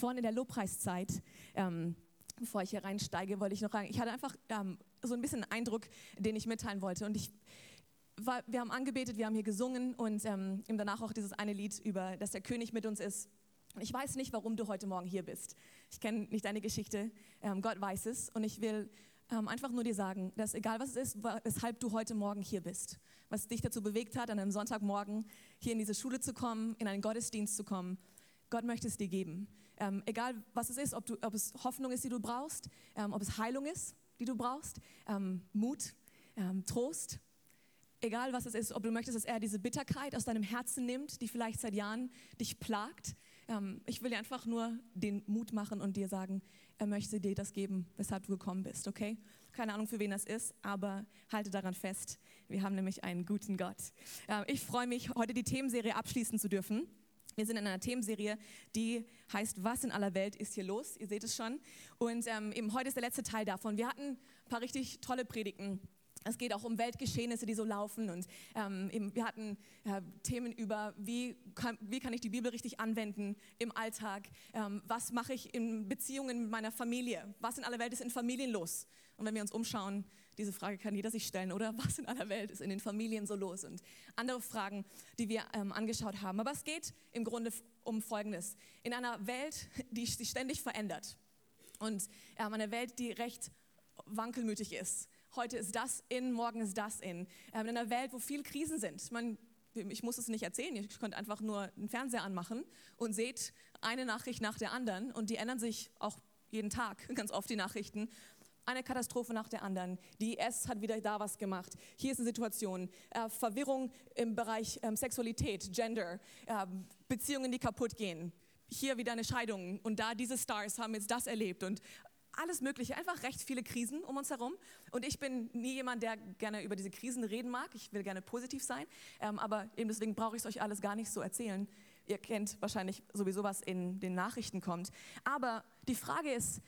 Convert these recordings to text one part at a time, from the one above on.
vorhin in der Lobpreiszeit, ähm, bevor ich hier reinsteige, wollte ich noch sagen, ich hatte einfach ähm, so ein bisschen einen Eindruck, den ich mitteilen wollte. Und ich war, wir haben angebetet, wir haben hier gesungen und ähm, danach auch dieses eine Lied über, dass der König mit uns ist. Ich weiß nicht, warum du heute Morgen hier bist. Ich kenne nicht deine Geschichte. Ähm, Gott weiß es. Und ich will ähm, einfach nur dir sagen, dass egal was es ist, weshalb du heute Morgen hier bist, was dich dazu bewegt hat, an einem Sonntagmorgen hier in diese Schule zu kommen, in einen Gottesdienst zu kommen, Gott möchte es dir geben. Ähm, egal was es ist, ob, du, ob, es Hoffnung ist, die du brauchst, ähm, ob es Heilung ist, die du brauchst, ähm, Mut, ähm, Trost, egal was es ist, ob du möchtest, dass er diese Bitterkeit aus deinem Herzen nimmt, die vielleicht seit Jahren dich plagt, ähm, ich will dir einfach nur den Mut machen und dir sagen, er möchte dir das geben, weshalb du gekommen bist, okay? Keine Ahnung, für wen das ist, aber halte daran fest. Wir haben nämlich einen guten Gott. Äh, ich freue mich, heute die Themenserie abschließen zu dürfen. Wir sind in einer Themenserie, die heißt, was in aller Welt ist hier los? Ihr seht es schon. Und ähm, eben heute ist der letzte Teil davon. Wir hatten ein paar richtig tolle Predigten es geht auch um Weltgeschehnisse, die so laufen. Und ähm, eben, wir hatten äh, Themen über, wie kann, wie kann ich die Bibel richtig anwenden im Alltag? Ähm, was mache ich in Beziehungen mit meiner Familie? Was in aller Welt ist in Familien los? Und wenn wir uns umschauen, diese Frage kann jeder sich stellen, oder? Was in aller Welt ist in den Familien so los? Und andere Fragen, die wir ähm, angeschaut haben. Aber es geht im Grunde um Folgendes. In einer Welt, die sich ständig verändert und ähm, eine Welt, die recht wankelmütig ist Heute ist das in, morgen ist das in. Ähm, in einer Welt, wo viele Krisen sind. Man, ich muss es nicht erzählen, ihr könnt einfach nur einen Fernseher anmachen und seht eine Nachricht nach der anderen und die ändern sich auch jeden Tag, ganz oft die Nachrichten. Eine Katastrophe nach der anderen. Die IS hat wieder da was gemacht. Hier ist eine Situation. Äh, Verwirrung im Bereich ähm, Sexualität, Gender, äh, Beziehungen, die kaputt gehen. Hier wieder eine Scheidung und da diese Stars haben jetzt das erlebt und alles Mögliche, einfach recht viele Krisen um uns herum. Und ich bin nie jemand, der gerne über diese Krisen reden mag. Ich will gerne positiv sein. Ähm, aber eben deswegen brauche ich es euch alles gar nicht so erzählen. Ihr kennt wahrscheinlich sowieso, was in den Nachrichten kommt. Aber die Frage ist,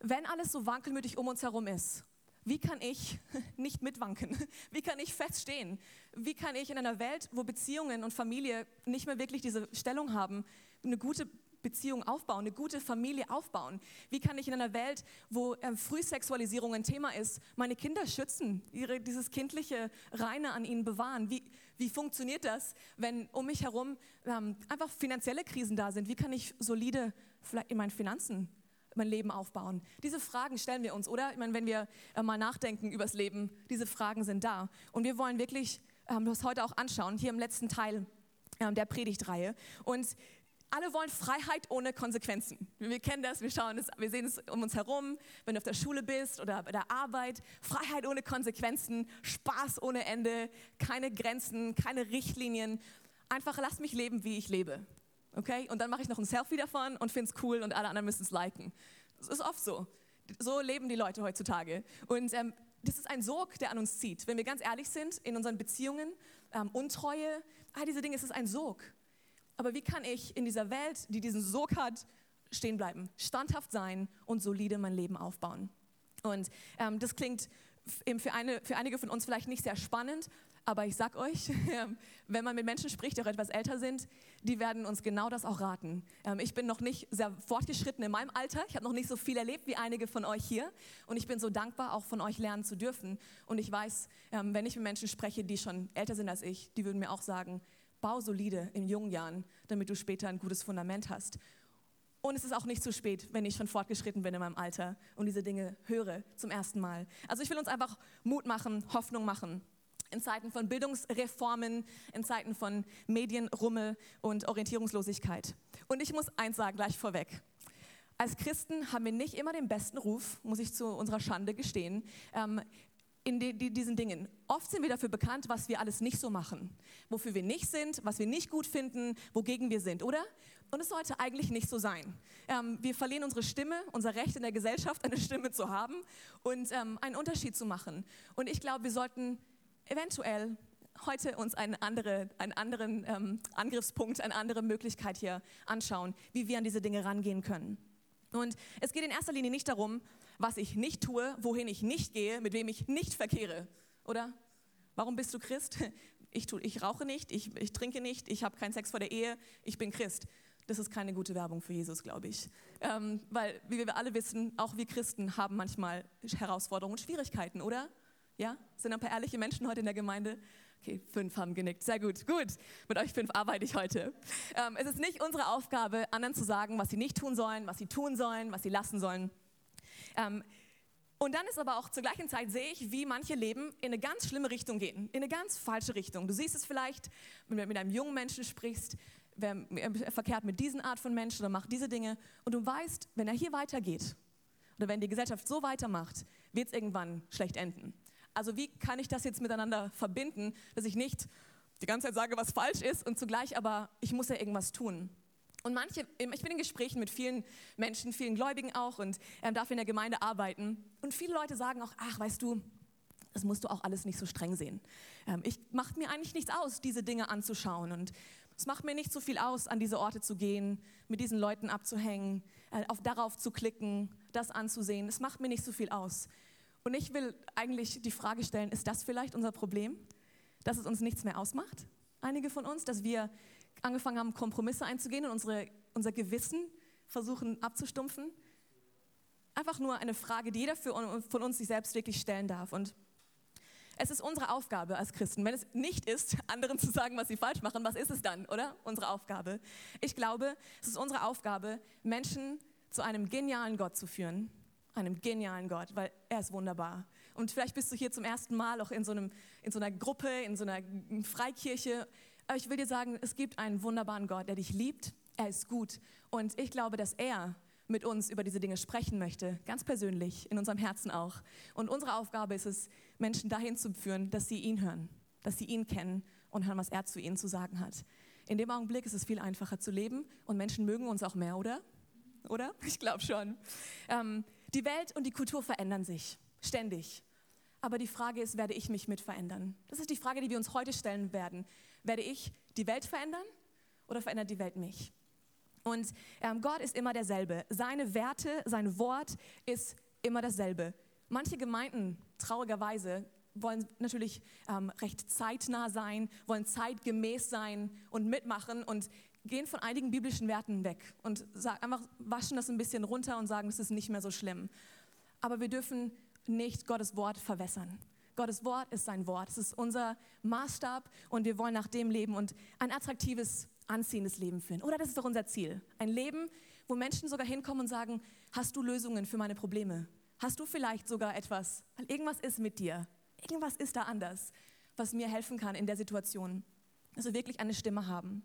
wenn alles so wankelmütig um uns herum ist, wie kann ich nicht mitwanken? Wie kann ich feststehen? Wie kann ich in einer Welt, wo Beziehungen und Familie nicht mehr wirklich diese Stellung haben, eine gute Beziehung aufbauen, eine gute Familie aufbauen? Wie kann ich in einer Welt, wo ähm, Frühsexualisierung ein Thema ist, meine Kinder schützen, ihre, dieses kindliche Reine an ihnen bewahren? Wie, wie funktioniert das, wenn um mich herum ähm, einfach finanzielle Krisen da sind? Wie kann ich solide vielleicht in meinen Finanzen mein Leben aufbauen? Diese Fragen stellen wir uns, oder? Ich meine, wenn wir äh, mal nachdenken übers Leben, diese Fragen sind da. Und wir wollen wirklich ähm, das heute auch anschauen, hier im letzten Teil ähm, der Predigtreihe. Und alle wollen Freiheit ohne Konsequenzen. Wir kennen das, wir schauen es, wir sehen es um uns herum, wenn du auf der Schule bist oder bei der Arbeit. Freiheit ohne Konsequenzen, Spaß ohne Ende, keine Grenzen, keine Richtlinien. Einfach lass mich leben, wie ich lebe. Okay? Und dann mache ich noch ein Selfie davon und finde es cool und alle anderen müssen es liken. Das ist oft so. So leben die Leute heutzutage. Und ähm, das ist ein Sog, der an uns zieht. Wenn wir ganz ehrlich sind, in unseren Beziehungen, ähm, Untreue, all diese Dinge, es ist ein Sog. Aber wie kann ich in dieser Welt, die diesen Sog hat, stehen bleiben, standhaft sein und solide mein Leben aufbauen? Und ähm, das klingt für, eine, für einige von uns vielleicht nicht sehr spannend, aber ich sag euch, wenn man mit Menschen spricht, die auch etwas älter sind, die werden uns genau das auch raten. Ähm, ich bin noch nicht sehr fortgeschritten in meinem Alter. Ich habe noch nicht so viel erlebt wie einige von euch hier. Und ich bin so dankbar, auch von euch lernen zu dürfen. Und ich weiß, ähm, wenn ich mit Menschen spreche, die schon älter sind als ich, die würden mir auch sagen, Bau solide in jungen Jahren, damit du später ein gutes Fundament hast. Und es ist auch nicht zu spät, wenn ich schon fortgeschritten bin in meinem Alter und diese Dinge höre zum ersten Mal. Also ich will uns einfach Mut machen, Hoffnung machen. In Zeiten von Bildungsreformen, in Zeiten von Medienrummel und Orientierungslosigkeit. Und ich muss eins sagen, gleich vorweg. Als Christen haben wir nicht immer den besten Ruf, muss ich zu unserer Schande gestehen. Ähm, in die, die, diesen Dingen. Oft sind wir dafür bekannt, was wir alles nicht so machen, wofür wir nicht sind, was wir nicht gut finden, wogegen wir sind, oder? Und es sollte eigentlich nicht so sein. Ähm, wir verlieren unsere Stimme, unser Recht in der Gesellschaft, eine Stimme zu haben und ähm, einen Unterschied zu machen. Und ich glaube, wir sollten eventuell heute uns einen, andere, einen anderen ähm, Angriffspunkt, eine andere Möglichkeit hier anschauen, wie wir an diese Dinge rangehen können. Und es geht in erster Linie nicht darum, was ich nicht tue, wohin ich nicht gehe, mit wem ich nicht verkehre, oder? Warum bist du Christ? Ich, tu, ich rauche nicht, ich, ich trinke nicht, ich habe keinen Sex vor der Ehe, ich bin Christ. das ist keine gute Werbung für Jesus, glaube ich. Ähm, weil, wie wir alle wissen, auch wir Christen haben manchmal Herausforderungen und Schwierigkeiten, oder? Ja? Sind ein paar ehrliche Menschen heute in der Gemeinde? Okay, fünf haben genickt. Sehr gut, gut. Mit euch fünf arbeite ich heute. Ähm, es ist nicht unsere Aufgabe, anderen zu sagen, was sie nicht tun sollen, was sie tun sollen, was sie lassen sollen. Ähm, und dann ist aber auch zur gleichen Zeit sehe ich, wie manche Leben in eine ganz schlimme Richtung gehen, in eine ganz falsche Richtung. Du siehst es vielleicht, wenn du mit einem jungen Menschen sprichst, wer verkehrt mit diesen Art von Menschen oder macht diese Dinge und du weißt, wenn er hier weitergeht oder wenn die Gesellschaft so weitermacht, wird es irgendwann schlecht enden. Also wie kann ich das jetzt miteinander verbinden, dass ich nicht die ganze Zeit sage, was falsch ist und zugleich aber, ich muss ja irgendwas tun. Und manche, ich bin in Gesprächen mit vielen Menschen, vielen Gläubigen auch und ähm, darf in der Gemeinde arbeiten. Und viele Leute sagen auch, ach, weißt du, das musst du auch alles nicht so streng sehen. Ähm, ich macht mir eigentlich nichts aus, diese Dinge anzuschauen und es macht mir nicht so viel aus, an diese Orte zu gehen, mit diesen Leuten abzuhängen, äh, auf darauf zu klicken, das anzusehen. Es macht mir nicht so viel aus. Und ich will eigentlich die Frage stellen, ist das vielleicht unser Problem? Dass es uns nichts mehr ausmacht? Einige von uns, dass wir angefangen haben, Kompromisse einzugehen und unsere, unser Gewissen versuchen abzustumpfen? Einfach nur eine Frage, die jeder von uns sich selbst wirklich stellen darf. Und es ist unsere Aufgabe als Christen. Wenn es nicht ist, anderen zu sagen, was sie falsch machen, was ist es dann, oder? Unsere Aufgabe. Ich glaube, es ist unsere Aufgabe, Menschen zu einem genialen Gott zu führen, einem genialen Gott, weil er ist wunderbar. Und vielleicht bist du hier zum ersten Mal auch in so, einem, in so einer Gruppe, in so einer Freikirche. Aber ich will dir sagen, es gibt einen wunderbaren Gott, der dich liebt. Er ist gut. Und ich glaube, dass er mit uns über diese Dinge sprechen möchte, ganz persönlich, in unserem Herzen auch. Und unsere Aufgabe ist es, Menschen dahin zu führen, dass sie ihn hören, dass sie ihn kennen und hören, was er zu ihnen zu sagen hat. In dem Augenblick ist es viel einfacher zu leben und Menschen mögen uns auch mehr, oder? Oder? Ich glaube schon. Ähm, die Welt und die Kultur verändern sich ständig. Aber die Frage ist, werde ich mich mit verändern? Das ist die Frage, die wir uns heute stellen werden. Werde ich die Welt verändern oder verändert die Welt mich? Und ähm, Gott ist immer derselbe. Seine Werte, sein Wort ist immer dasselbe. Manche Gemeinden, traurigerweise, wollen natürlich ähm, recht zeitnah sein, wollen zeitgemäß sein und mitmachen und gehen von einigen biblischen Werten weg und sagen, einfach waschen das ein bisschen runter und sagen, es ist nicht mehr so schlimm. Aber wir dürfen nicht Gottes Wort verwässern. Gottes Wort ist sein Wort. Es ist unser Maßstab und wir wollen nach dem leben und ein attraktives, anziehendes Leben führen. Oder das ist doch unser Ziel. Ein Leben, wo Menschen sogar hinkommen und sagen, hast du Lösungen für meine Probleme? Hast du vielleicht sogar etwas, weil irgendwas ist mit dir, irgendwas ist da anders, was mir helfen kann in der Situation, dass wir wirklich eine Stimme haben.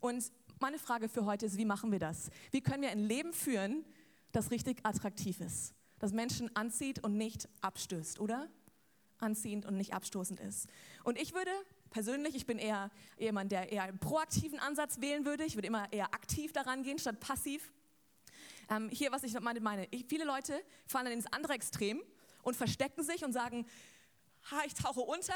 Und meine Frage für heute ist, wie machen wir das? Wie können wir ein Leben führen, das richtig attraktiv ist, das Menschen anzieht und nicht abstößt, oder? Anziehend und nicht abstoßend ist. Und ich würde persönlich, ich bin eher jemand, der eher einen proaktiven Ansatz wählen würde. Ich würde immer eher aktiv daran gehen, statt passiv. Ähm, hier, was ich meine, meine ich, viele Leute fallen dann ins andere Extrem und verstecken sich und sagen, ha, ich tauche unter,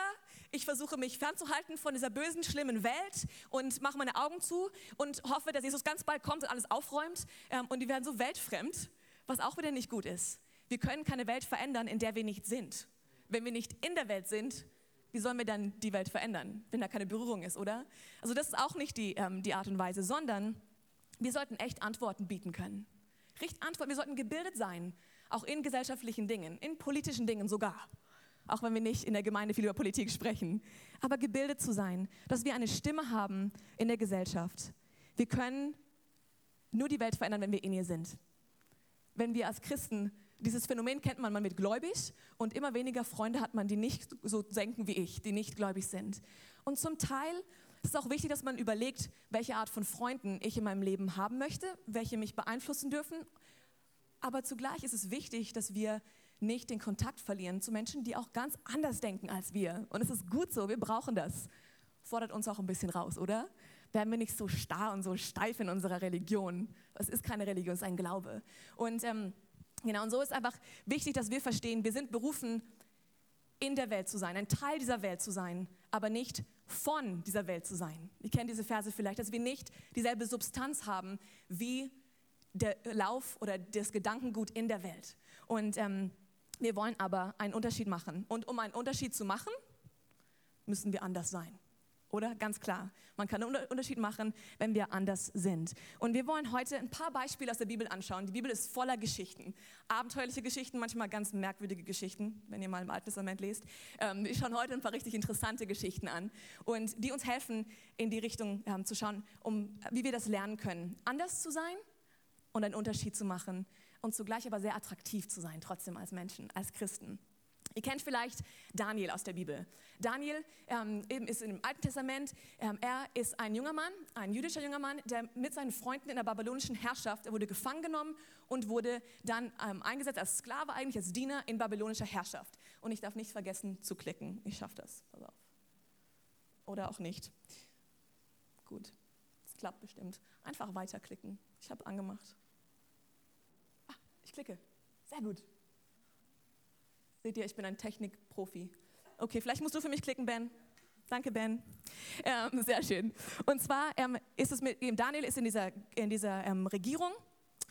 ich versuche mich fernzuhalten von dieser bösen, schlimmen Welt und mache meine Augen zu und hoffe, dass Jesus ganz bald kommt und alles aufräumt. Ähm, und die werden so weltfremd, was auch wieder nicht gut ist. Wir können keine Welt verändern, in der wir nicht sind. Wenn wir nicht in der Welt sind, wie sollen wir dann die Welt verändern, wenn da keine Berührung ist, oder? Also das ist auch nicht die, ähm, die Art und Weise, sondern wir sollten echt Antworten bieten können. Richt Antworten, wir sollten gebildet sein, auch in gesellschaftlichen Dingen, in politischen Dingen sogar auch wenn wir nicht in der Gemeinde viel über Politik sprechen, aber gebildet zu sein, dass wir eine Stimme haben in der Gesellschaft. Wir können nur die Welt verändern, wenn wir in ihr sind. Wenn wir als Christen, dieses Phänomen kennt man, man wird gläubig und immer weniger Freunde hat man, die nicht so denken wie ich, die nicht gläubig sind. Und zum Teil ist es auch wichtig, dass man überlegt, welche Art von Freunden ich in meinem Leben haben möchte, welche mich beeinflussen dürfen. Aber zugleich ist es wichtig, dass wir nicht den Kontakt verlieren zu Menschen, die auch ganz anders denken als wir. Und es ist gut so, wir brauchen das. Fordert uns auch ein bisschen raus, oder? Werden wir nicht so starr und so steif in unserer Religion? Es ist keine Religion, es ist ein Glaube. Und ähm, genau, und so ist einfach wichtig, dass wir verstehen, wir sind berufen, in der Welt zu sein, ein Teil dieser Welt zu sein, aber nicht von dieser Welt zu sein. Ihr kennt diese Verse vielleicht, dass wir nicht dieselbe Substanz haben wie der Lauf oder das Gedankengut in der Welt. Und ähm, wir wollen aber einen Unterschied machen. Und um einen Unterschied zu machen, müssen wir anders sein. oder? Ganz klar. Man kann einen Unterschied machen, wenn wir anders sind. Und wir wollen heute ein paar Beispiele aus der Bibel anschauen. Die Bibel ist voller Geschichten. Abenteuerliche Geschichten, manchmal ganz merkwürdige Geschichten, wenn ihr mal im Alten Testament lest. Ähm, wir schauen heute ein paar richtig interessante Geschichten an und die uns helfen, in die Richtung ähm, zu schauen, um, wie wir das lernen können, anders zu sein und einen Unterschied zu machen und zugleich aber sehr attraktiv zu sein, trotzdem als Menschen, als Christen. Ihr kennt vielleicht Daniel aus der Bibel. Daniel ähm, ist im Alten Testament. Ähm, er ist ein junger Mann, ein jüdischer junger Mann, der mit seinen Freunden in der babylonischen Herrschaft, er wurde gefangen genommen und wurde dann ähm, eingesetzt als Sklave, eigentlich als Diener in babylonischer Herrschaft. Und ich darf nicht vergessen zu klicken. Ich schaffe das. Pass auf. Oder auch nicht. Gut, es klappt bestimmt. Einfach weiterklicken. Ich habe angemacht. Klicke. Sehr gut. Seht ihr, ich bin ein Technikprofi. Okay, vielleicht musst du für mich klicken, Ben. Danke, Ben. Ähm, sehr schön. Und zwar ähm, ist es mit Daniel ist in dieser, in dieser ähm, Regierung.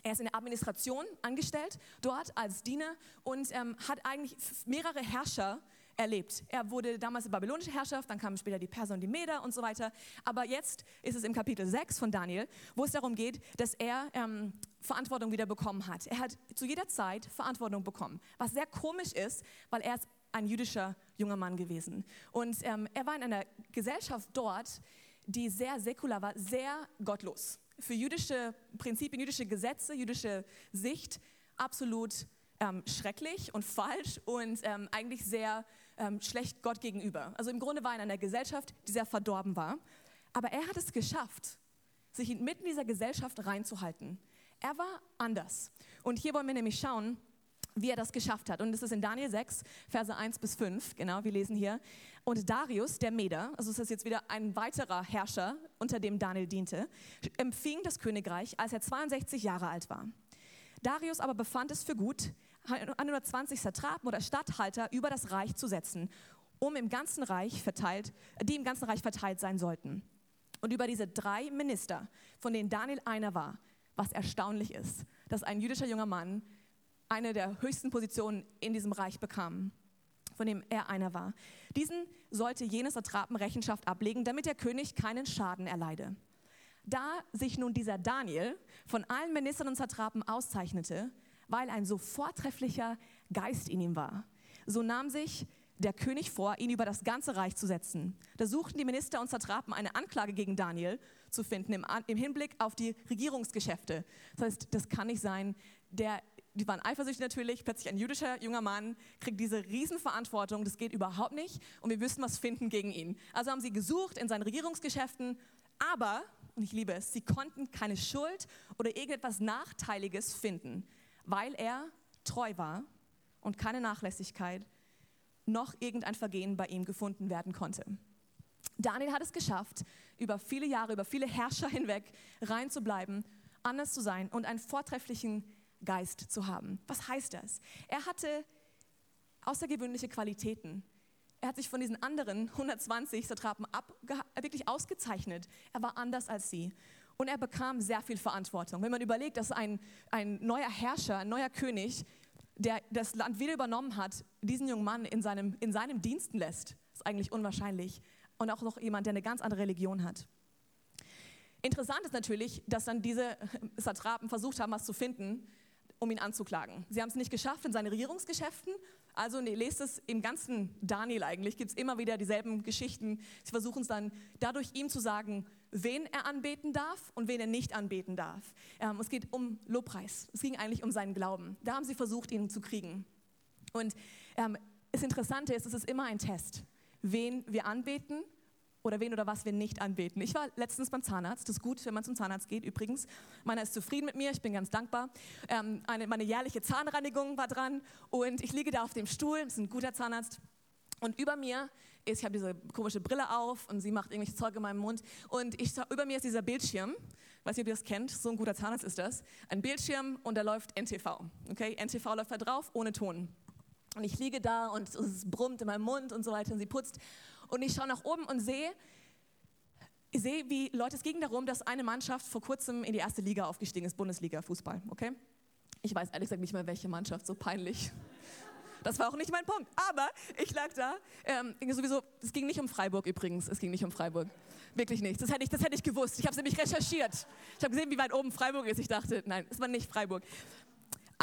Er ist in der Administration angestellt, dort als Diener und ähm, hat eigentlich mehrere Herrscher erlebt. Er wurde damals die babylonische Herrschaft, dann kamen später die Perser und die Meder und so weiter. Aber jetzt ist es im Kapitel 6 von Daniel, wo es darum geht, dass er ähm, Verantwortung wieder bekommen hat. Er hat zu jeder Zeit Verantwortung bekommen, was sehr komisch ist, weil er ist ein jüdischer junger Mann gewesen. Und ähm, er war in einer Gesellschaft dort, die sehr säkular war, sehr gottlos. Für jüdische Prinzipien, jüdische Gesetze, jüdische Sicht absolut ähm, schrecklich und falsch und ähm, eigentlich sehr ähm, schlecht Gott gegenüber. Also im Grunde war er in einer Gesellschaft, die sehr verdorben war. Aber er hat es geschafft, sich mitten in dieser Gesellschaft reinzuhalten. Er war anders. Und hier wollen wir nämlich schauen, wie er das geschafft hat. Und das ist in Daniel 6, Verse 1 bis 5, genau, wir lesen hier. Und Darius, der Meder, also es ist jetzt wieder ein weiterer Herrscher, unter dem Daniel diente, empfing das Königreich, als er 62 Jahre alt war. Darius aber befand es für gut, 120 Satrapen oder Statthalter über das Reich zu setzen, um im ganzen Reich verteilt, die im ganzen Reich verteilt sein sollten. Und über diese drei Minister, von denen Daniel einer war, was erstaunlich ist, dass ein jüdischer junger Mann eine der höchsten Positionen in diesem Reich bekam, von dem er einer war. Diesen sollte jenes Satrapen Rechenschaft ablegen, damit der König keinen Schaden erleide. Da sich nun dieser Daniel von allen Ministern und Satrapen auszeichnete, weil ein so vortrefflicher Geist in ihm war. So nahm sich der König vor, ihn über das ganze Reich zu setzen. Da suchten die Minister und Satrapen eine Anklage gegen Daniel zu finden im, im Hinblick auf die Regierungsgeschäfte. Das heißt, das kann nicht sein, der die waren eifersüchtig natürlich, plötzlich ein jüdischer junger Mann kriegt diese Riesenverantwortung, das geht überhaupt nicht und wir müssen was finden gegen ihn. Also haben sie gesucht in seinen Regierungsgeschäften, aber, und ich liebe es, sie konnten keine Schuld oder irgendetwas Nachteiliges finden weil er treu war und keine Nachlässigkeit noch irgendein Vergehen bei ihm gefunden werden konnte. Daniel hat es geschafft, über viele Jahre, über viele Herrscher hinweg rein zu bleiben, anders zu sein und einen vortrefflichen Geist zu haben. Was heißt das? Er hatte außergewöhnliche Qualitäten. Er hat sich von diesen anderen 120 Satrapen wirklich ausgezeichnet. Er war anders als sie und er bekam sehr viel Verantwortung. Wenn man überlegt, dass ein, ein neuer Herrscher, ein neuer König, der das Land wieder übernommen hat, diesen jungen Mann in seinem, in seinem Diensten lässt, ist eigentlich unwahrscheinlich. Und auch noch jemand, der eine ganz andere Religion hat. Interessant ist natürlich, dass dann diese Satrapen versucht haben, was zu finden, um ihn anzuklagen. Sie haben es nicht geschafft in seinen Regierungsgeschäften. Also nee, lest es im ganzen Daniel eigentlich, gibt es immer wieder dieselben Geschichten. Sie versuchen es dann dadurch ihm zu sagen, wen er anbeten darf und wen er nicht anbeten darf. Ähm, es geht um Lobpreis. Es ging eigentlich um seinen Glauben. Da haben sie versucht, ihn zu kriegen. Und ähm, das Interessante ist, es ist immer ein Test, wen wir anbeten oder wen oder was wir nicht anbeten. Ich war letztens beim Zahnarzt. Das ist gut, wenn man zum Zahnarzt geht. Übrigens, meiner ist zufrieden mit mir. Ich bin ganz dankbar. Ähm, eine, meine jährliche Zahnreinigung war dran und ich liege da auf dem Stuhl. Das ist ein guter Zahnarzt. Und über mir ich habe diese komische Brille auf und sie macht irgendwelche Zeug in meinem Mund. Und ich, über mir ist dieser Bildschirm. Weiß nicht, ob ihr das kennt. So ein guter Zahnarzt ist das. Ein Bildschirm und da läuft NTV. Okay? NTV läuft da drauf ohne Ton. Und ich liege da und es brummt in meinem Mund und so weiter und sie putzt. Und ich schaue nach oben und sehe, ich sehe, wie Leute, es ging darum, dass eine Mannschaft vor kurzem in die erste Liga aufgestiegen ist, Bundesliga Fußball, okay? Ich weiß ehrlich gesagt nicht mehr, welche Mannschaft, so peinlich. Das war auch nicht mein Punkt. Aber ich lag da, ähm, sowieso, es ging nicht um Freiburg übrigens, es ging nicht um Freiburg. Wirklich nicht. Das hätte ich, das hätte ich gewusst. Ich habe es nämlich recherchiert. Ich habe gesehen, wie weit oben Freiburg ist. Ich dachte, nein, es war nicht Freiburg.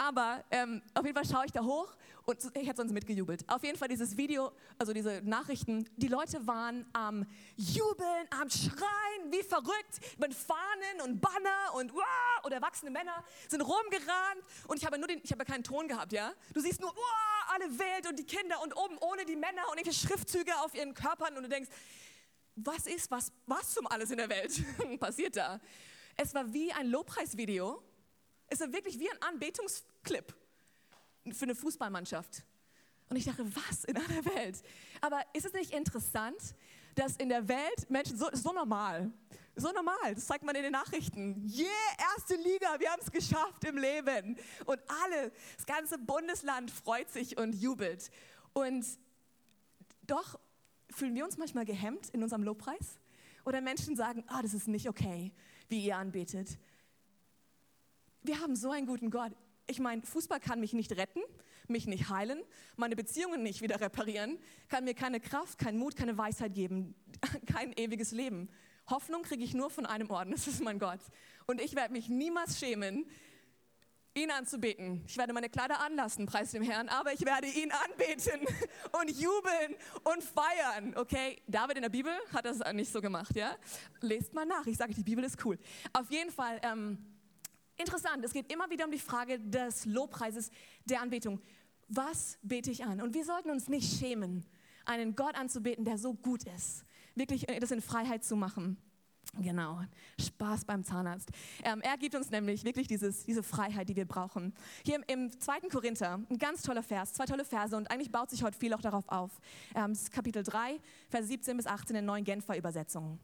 Aber ähm, auf jeden Fall schaue ich da hoch und ich hätte sonst mitgejubelt. Auf jeden Fall dieses Video, also diese Nachrichten, die Leute waren am Jubeln, am Schreien, wie verrückt, mit Fahnen und Banner und wow, und erwachsene Männer sind rumgerannt und ich habe nur den, ich habe keinen Ton gehabt, ja. Du siehst nur wow, alle wild und die Kinder und oben ohne die Männer und irgendwelche Schriftzüge auf ihren Körpern und du denkst, was ist, was, was zum alles in der Welt passiert da? Es war wie ein Lobpreisvideo. Es war wirklich wie ein Anbetungsclip für eine Fußballmannschaft. Und ich dachte, was in aller Welt? Aber ist es nicht interessant, dass in der Welt Menschen so, so normal, so normal, das zeigt man in den Nachrichten. Yeah, erste Liga, wir haben es geschafft im Leben. Und alle, das ganze Bundesland freut sich und jubelt. Und doch fühlen wir uns manchmal gehemmt in unserem Lobpreis? Oder Menschen sagen, ah, das ist nicht okay, wie ihr anbetet. Wir haben so einen guten Gott. Ich meine, Fußball kann mich nicht retten, mich nicht heilen, meine Beziehungen nicht wieder reparieren, kann mir keine Kraft, keinen Mut, keine Weisheit geben, kein ewiges Leben. Hoffnung kriege ich nur von einem Ort, das ist mein Gott. Und ich werde mich niemals schämen, ihn anzubeten. Ich werde meine Kleider anlassen, preis dem Herrn, aber ich werde ihn anbeten und jubeln und feiern. Okay, David in der Bibel hat das nicht so gemacht, ja? Lest mal nach. Ich sage, die Bibel ist cool. Auf jeden Fall ähm, interessant. Es geht immer wieder um die Frage des Lobpreises, der Anbetung. Was bete ich an? Und wir sollten uns nicht schämen, einen Gott anzubeten, der so gut ist. Wirklich äh, das in Freiheit zu machen. Genau, Spaß beim Zahnarzt. Ähm, er gibt uns nämlich wirklich dieses, diese Freiheit, die wir brauchen. Hier im, im 2. Korinther, ein ganz toller Vers, zwei tolle Verse und eigentlich baut sich heute viel auch darauf auf. Ähm, Kapitel 3, Vers 17 bis 18 in neuen Genfer Übersetzungen.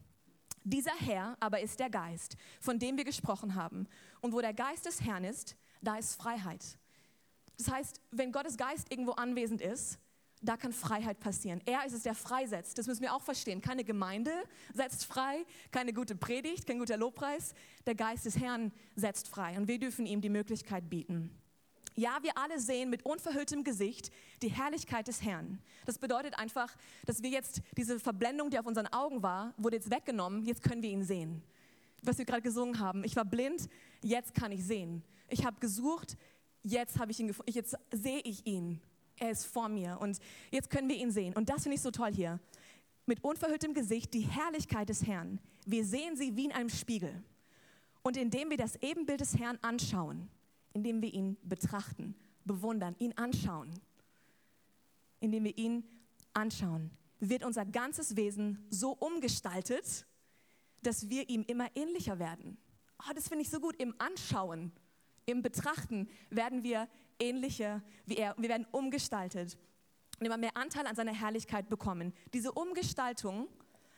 Dieser Herr aber ist der Geist, von dem wir gesprochen haben. Und wo der Geist des Herrn ist, da ist Freiheit. Das heißt, wenn Gottes Geist irgendwo anwesend ist, da kann Freiheit passieren. Er ist es, der freisetzt. Das müssen wir auch verstehen. Keine Gemeinde setzt frei, keine gute Predigt, kein guter Lobpreis. Der Geist des Herrn setzt frei und wir dürfen ihm die Möglichkeit bieten. Ja, wir alle sehen mit unverhülltem Gesicht die Herrlichkeit des Herrn. Das bedeutet einfach, dass wir jetzt diese Verblendung, die auf unseren Augen war, wurde jetzt weggenommen. Jetzt können wir ihn sehen. Was wir gerade gesungen haben. Ich war blind, jetzt kann ich sehen. Ich habe gesucht, jetzt habe ich ihn gefunden. Jetzt sehe ich ihn. Er ist vor mir und jetzt können wir ihn sehen. Und das finde ich so toll hier. Mit unverhülltem Gesicht die Herrlichkeit des Herrn. Wir sehen sie wie in einem Spiegel. Und indem wir das Ebenbild des Herrn anschauen, indem wir ihn betrachten, bewundern, ihn anschauen, indem wir ihn anschauen, wird unser ganzes Wesen so umgestaltet, dass wir ihm immer ähnlicher werden. Oh, das finde ich so gut. Im Anschauen, im Betrachten werden wir ähnlicher wie er. Wir werden umgestaltet und immer mehr Anteil an seiner Herrlichkeit bekommen. Diese Umgestaltung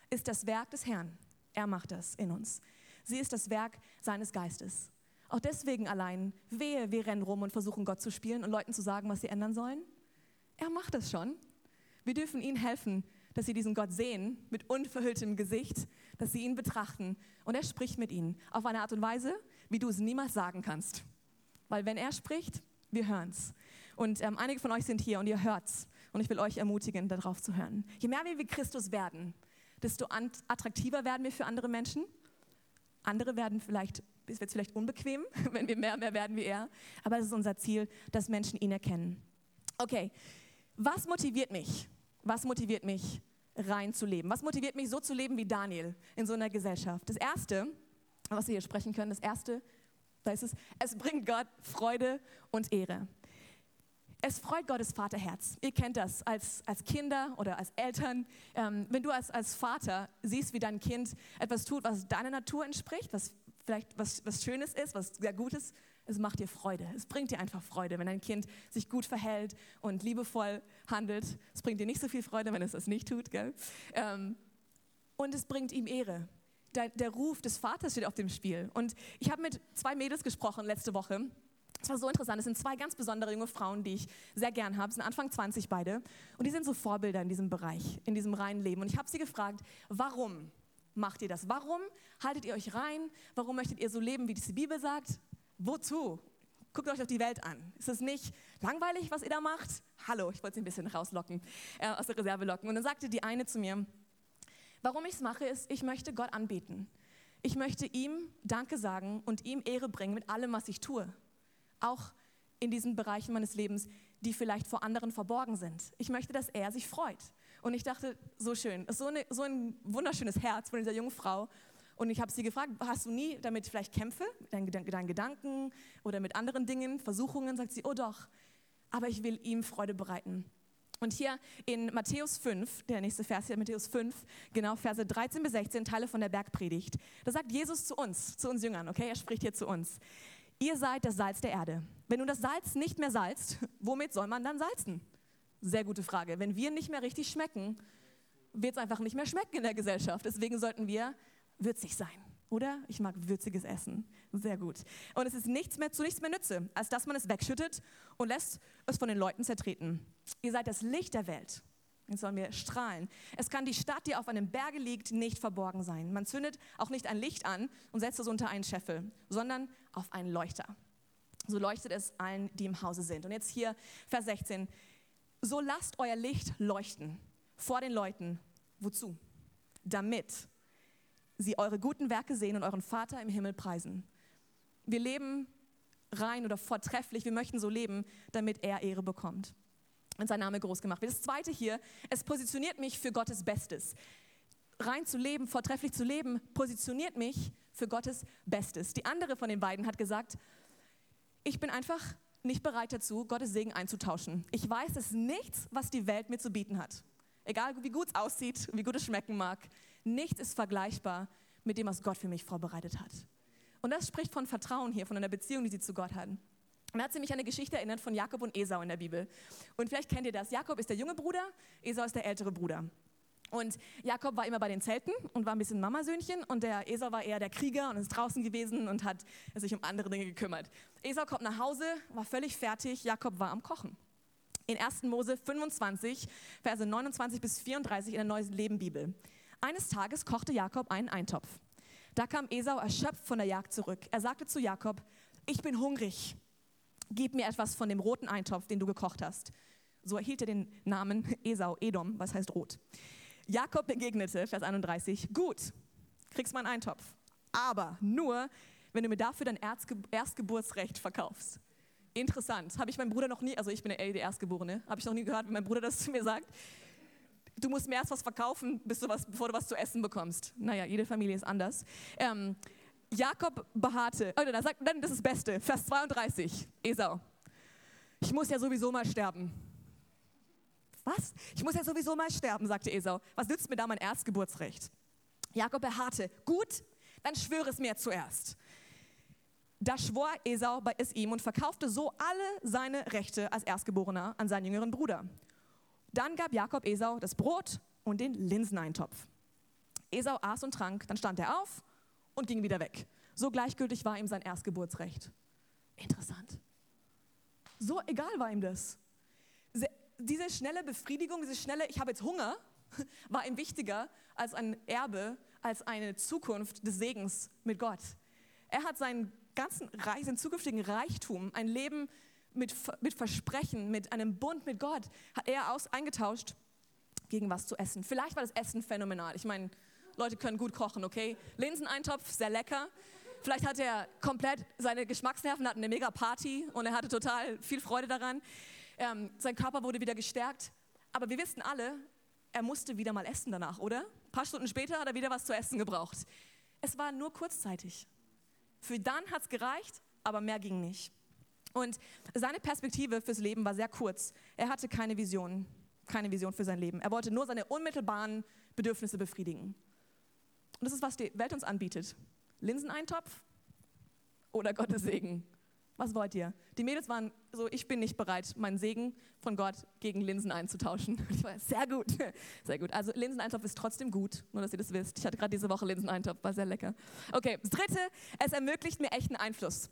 ist das Werk des Herrn. Er macht das in uns. Sie ist das Werk seines Geistes. Auch deswegen allein, wehe, wir rennen rum und versuchen Gott zu spielen und Leuten zu sagen, was sie ändern sollen. Er macht das schon. Wir dürfen ihnen helfen, dass sie diesen Gott sehen mit unverhülltem Gesicht, dass sie ihn betrachten und er spricht mit ihnen auf eine Art und Weise, wie du es niemals sagen kannst. Weil wenn er spricht, wir hören es. Und ähm, einige von euch sind hier und ihr hört's. Und ich will euch ermutigen, darauf zu hören. Je mehr wir wie Christus werden, desto attraktiver werden wir für andere Menschen. Andere werden vielleicht, es wird vielleicht unbequem, wenn wir mehr, mehr werden wie er. Aber es ist unser Ziel, dass Menschen ihn erkennen. Okay, was motiviert mich? Was motiviert mich, rein zu leben? Was motiviert mich, so zu leben wie Daniel in so einer Gesellschaft? Das Erste, was wir hier sprechen können, das Erste da ist es, es bringt Gott Freude und Ehre. Es freut Gottes Vaterherz. Ihr kennt das als, als Kinder oder als Eltern. Ähm, wenn du als, als Vater siehst, wie dein Kind etwas tut, was deiner Natur entspricht, was vielleicht was, was Schönes ist, was sehr Gutes, es macht dir Freude. Es bringt dir einfach Freude, wenn dein Kind sich gut verhält und liebevoll handelt. Es bringt dir nicht so viel Freude, wenn es das nicht tut. Gell? Ähm, und es bringt ihm Ehre der, der Ruf des Vaters steht auf dem Spiel. Und ich habe mit zwei Mädels gesprochen letzte Woche. Es war so interessant. Es sind zwei ganz besondere junge Frauen, die ich sehr gern habe. Es sind Anfang 20 beide. Und die sind so Vorbilder in diesem Bereich, in diesem reinen Leben. Und ich habe sie gefragt, warum macht ihr das? Warum haltet ihr euch rein? Warum möchtet ihr so leben, wie die Bibel sagt? Wozu? Guckt euch doch die Welt an. Ist es nicht langweilig, was ihr da macht? Hallo, ich wollte sie ein bisschen rauslocken, äh, aus der Reserve locken. Und dann sagte die eine zu mir, warum ich es mache, ist, ich möchte Gott anbeten. Ich möchte ihm Danke sagen und ihm Ehre bringen mit allem, was ich tue. Auch in diesen Bereichen meines Lebens, die vielleicht vor anderen verborgen sind. Ich möchte, dass er sich freut. Und ich dachte, so schön, so, eine, so ein wunderschönes Herz von dieser jungen Frau. Und ich habe sie gefragt, hast du nie damit vielleicht Kämpfe, deinen, deinen Gedanken oder mit anderen Dingen, Versuchungen? Sagt sie, oh doch, aber ich will ihm Freude bereiten. Und hier in Matthäus 5, der nächste Vers hier, Matthäus 5, genau, Verse 13 bis 16, Teile von der Bergpredigt. Da sagt Jesus zu uns, zu uns Jüngern, okay? Er spricht hier zu uns. Ihr seid das Salz der Erde. Wenn du das Salz nicht mehr salzt, womit soll man dann salzen? Sehr gute Frage. Wenn wir nicht mehr richtig schmecken, wird es einfach nicht mehr schmecken in der Gesellschaft. Deswegen sollten wir würzig sein. Oder? Ich mag würziges Essen. Sehr gut. Und es ist nichts mehr zu nichts mehr nütze, als dass man es wegschüttet und lässt es von den Leuten zertreten. Ihr seid das Licht der Welt. Jetzt sollen wir strahlen. Es kann die Stadt, die auf einem Berge liegt, nicht verborgen sein. Man zündet auch nicht ein Licht an und setzt es unter einen Scheffel, sondern auf einen Leuchter. So leuchtet es allen, die im Hause sind. Und jetzt hier Vers 16. So lasst euer Licht leuchten vor den Leuten. Wozu? Damit sie eure guten Werke sehen und euren Vater im Himmel preisen. Wir leben rein oder vortrefflich, wir möchten so leben, damit er Ehre bekommt und sein Name groß gemacht wird. Das zweite hier, es positioniert mich für Gottes Bestes. Rein zu leben, vortrefflich zu leben, positioniert mich für Gottes Bestes. Die andere von den beiden hat gesagt, ich bin einfach nicht bereit dazu, Gottes Segen einzutauschen. Ich weiß, es ist nichts, was die Welt mir zu bieten hat. Egal wie gut es aussieht, wie gut es schmecken mag, nichts ist vergleichbar mit dem, was Gott für mich vorbereitet hat. Und das spricht von Vertrauen hier, von einer Beziehung, die sie zu Gott hatten. Und hat sie mich an eine Geschichte erinnert von Jakob und Esau in der Bibel. Und vielleicht kennt ihr das. Jakob ist der junge Bruder, Esau ist der ältere Bruder. Und Jakob war immer bei den Zelten und war ein bisschen Mamasöhnchen und der Esau war eher der Krieger und ist draußen gewesen und hat sich um andere Dinge gekümmert. Esau kommt nach Hause, war völlig fertig, Jakob war am Kochen. In 1. Mose 25, Verse 29 bis 34 in der Neuen Leben Bibel. Eines Tages kochte Jakob einen Eintopf. Da kam Esau erschöpft von der Jagd zurück. Er sagte zu Jakob, ich bin hungrig. Gib mir etwas von dem roten Eintopf, den du gekocht hast. So erhielt er den Namen Esau, Edom, was heißt rot. Jakob begegnete, Vers 31, gut, kriegst mal einen Eintopf, aber nur, wenn du mir dafür dein Erstgeburtsrecht verkaufst. Interessant, habe ich meinem Bruder noch nie, also ich bin der Erstgeborene, habe ich noch nie gehört, wie mein Bruder das zu mir sagt du musst mir erst was verkaufen, bis du was, bevor du was zu essen bekommst. Naja, jede Familie ist anders. Ähm, Jakob beharrte, oh, da sagt, dann das ist das Beste, Vers 32, Esau. Ich muss ja sowieso mal sterben. Was? Ich muss ja sowieso mal sterben, sagte Esau. Was nützt mir da mein Erstgeburtsrecht? Jakob beharrte, gut, dann schwöre es mir zuerst. Da schwor Esau bei es ihm und verkaufte so alle seine Rechte als Erstgeborener an seinen jüngeren Bruder. Dann gab Jakob Esau das Brot und den Linseneintopf. Esau aß und trank, dann stand er auf und ging wieder weg. So gleichgültig war ihm sein Erstgeburtsrecht. Interessant. So egal war ihm das. Diese schnelle Befriedigung, diese schnelle, ich habe jetzt Hunger, war ihm wichtiger als ein Erbe, als eine Zukunft des Segens mit Gott. Er hat seinen ganzen seinen zukünftigen Reichtum, ein Leben mit, mit Versprechen, mit einem Bund mit Gott, hat er aus, eingetauscht gegen was zu essen. Vielleicht war das Essen phänomenal. Ich meine, Leute können gut kochen, okay? Linseneintopf, sehr lecker. Vielleicht hat er komplett seine Geschmacksnerven hatten eine mega Party und er hatte total viel Freude daran. Ähm, sein Körper wurde wieder gestärkt. Aber wir wissen alle, er musste wieder mal essen danach, oder? Ein paar Stunden später hat er wieder was zu essen gebraucht. Es war nur kurzzeitig. Für dann hat es gereicht, aber mehr ging nicht. Und seine Perspektive fürs Leben war sehr kurz. Er hatte keine Vision, keine Vision für sein Leben. Er wollte nur seine unmittelbaren Bedürfnisse befriedigen. Und das ist, was die Welt uns anbietet. Linseneintopf oder Gottes Segen. Was wollt ihr? Die Mädels waren so, ich bin nicht bereit, meinen Segen von Gott gegen Linsen einzutauschen. Ich war sehr gut, sehr gut. Also Linseneintopf ist trotzdem gut, nur dass ihr das wisst. Ich hatte gerade diese Woche Linseneintopf, war sehr lecker. Okay, das dritte, es ermöglicht mir echten Einfluss.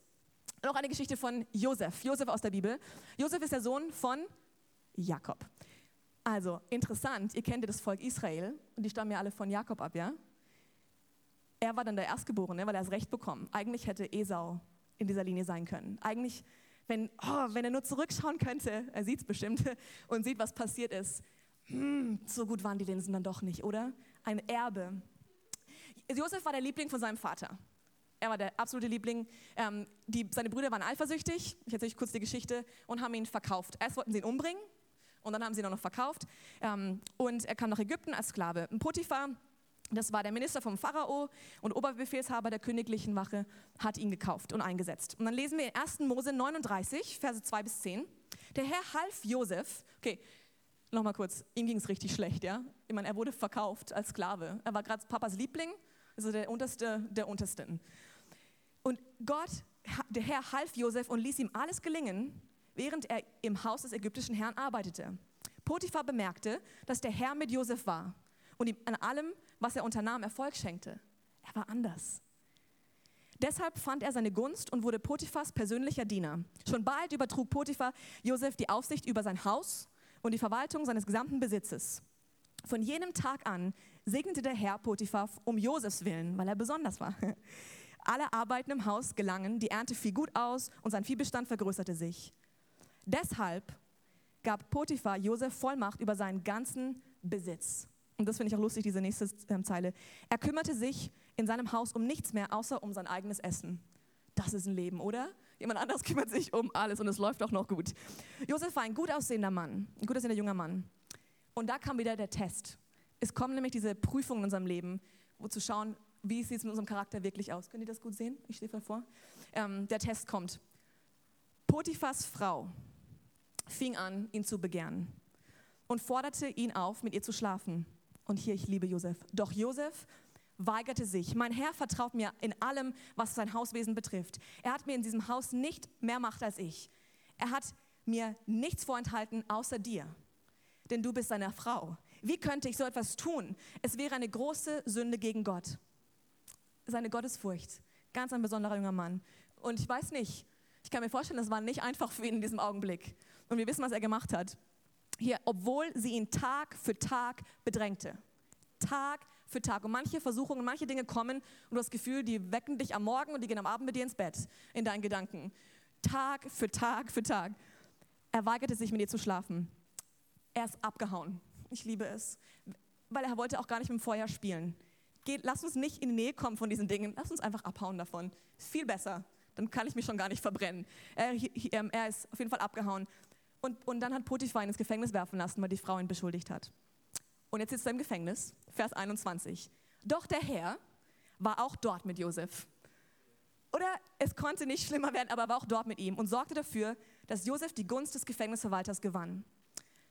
Noch eine Geschichte von Josef. Josef aus der Bibel. Josef ist der Sohn von Jakob. Also interessant, ihr kennt ja das Volk Israel und die stammen ja alle von Jakob ab, ja? Er war dann der Erstgeborene, weil er das Recht bekommen. Eigentlich hätte Esau in dieser Linie sein können. Eigentlich Wenn, oh, wenn er nur zurückschauen könnte, er sieht es bestimmt und sieht, was passiert ist. Hm, so gut waren die Linsen dann doch nicht, oder? Ein Erbe. Josef war der Liebling von seinem Vater. Er war der absolute Liebling. Ähm, die, seine Brüder waren eifersüchtig. Ich erzähle euch kurz die Geschichte und haben ihn verkauft. Erst wollten sie ihn umbringen und dann haben sie ihn auch noch verkauft. Ähm, und er kam nach Ägypten als Sklave. Potiphar, das war der Minister vom Pharao und Oberbefehlshaber der königlichen Wache, hat ihn gekauft und eingesetzt. Und dann lesen wir in 1. Mose 39, Verse 2 bis 10. Der Herr half Josef, okay, nochmal kurz, ihm ging es richtig schlecht, ja. Ich meine, er wurde verkauft als Sklave. Er war gerade Papas Liebling, also der Unterste der Untersten. Und Gott, der Herr half Josef und ließ ihm alles gelingen, während er im Haus des ägyptischen Herrn arbeitete. Potiphar bemerkte, dass der Herr mit Josef war und ihm an allem, was er unternahm, Erfolg schenkte. Er war anders. Deshalb fand er seine Gunst und wurde Potiphas persönlicher Diener. Schon bald übertrug Potiphar Josef die Aufsicht über sein Haus und die Verwaltung seines gesamten Besitzes. Von jenem Tag an segnete der Herr Potiphar um Josefs Willen, weil er besonders war. Alle Arbeiten im Haus gelangen, die Ernte fiel gut aus und sein Viehbestand vergrößerte sich. Deshalb gab Potiphar Josef Vollmacht über seinen ganzen Besitz. Und das finde ich auch lustig, diese nächste ähm, Zeile. Er kümmerte sich in seinem Haus um nichts mehr, außer um sein eigenes Essen. Das ist ein Leben, oder? Jemand anderes kümmert sich um alles und es läuft auch noch gut. Josef war ein gut aussehender Mann, ein gut aussehender junger Mann. Und da kam wieder der Test. Es kommen nämlich diese Prüfungen in unserem Leben, wo zu schauen, wie sieht es mit unserem Charakter wirklich aus. Könnt ihr das gut sehen? Ich stehe vor. Ähm, der Test kommt. Potiphas Frau fing an, ihn zu begehren und forderte ihn auf, mit ihr zu schlafen. Und hier, ich liebe Josef. Doch Josef weigerte sich. Mein Herr vertraut mir in allem, was sein Hauswesen betrifft. Er hat mir in diesem Haus nicht mehr Macht als ich. Er hat mir nichts vorenthalten außer dir, denn du bist seine Frau. Wie könnte ich so etwas tun? Es wäre eine große Sünde gegen Gott. Seine Gottesfurcht. Ganz ein besonderer junger Mann. Und ich weiß nicht, ich kann mir vorstellen, das war nicht einfach für ihn in diesem Augenblick. Und wir wissen, was er gemacht hat. Hier, obwohl sie ihn Tag für Tag bedrängte. Tag für Tag. Und manche Versuchungen, manche Dinge kommen und du hast das Gefühl, die wecken dich am Morgen und die gehen am Abend mit dir ins Bett, in deinen Gedanken. Tag für Tag für Tag. Er weigerte sich, mit ihr zu schlafen. Er ist abgehauen. Ich liebe es. Weil er wollte auch gar nicht mit dem Feuer spielen. Geht, lass uns nicht in die Nähe kommen von diesen Dingen. Lass uns einfach abhauen davon. Ist viel besser. Dann kann ich mich schon gar nicht verbrennen. Er, ähm, er ist auf jeden Fall abgehauen. Und, und dann hat Potiphar ihn ins Gefängnis werfen lassen, weil die Frau ihn beschuldigt hat. Und jetzt sitzt er im Gefängnis, Vers 21. Doch der Herr war auch dort mit Josef. Oder es konnte nicht schlimmer werden, aber er war auch dort mit ihm und sorgte dafür, dass Josef die Gunst des Gefängnisverwalters gewann.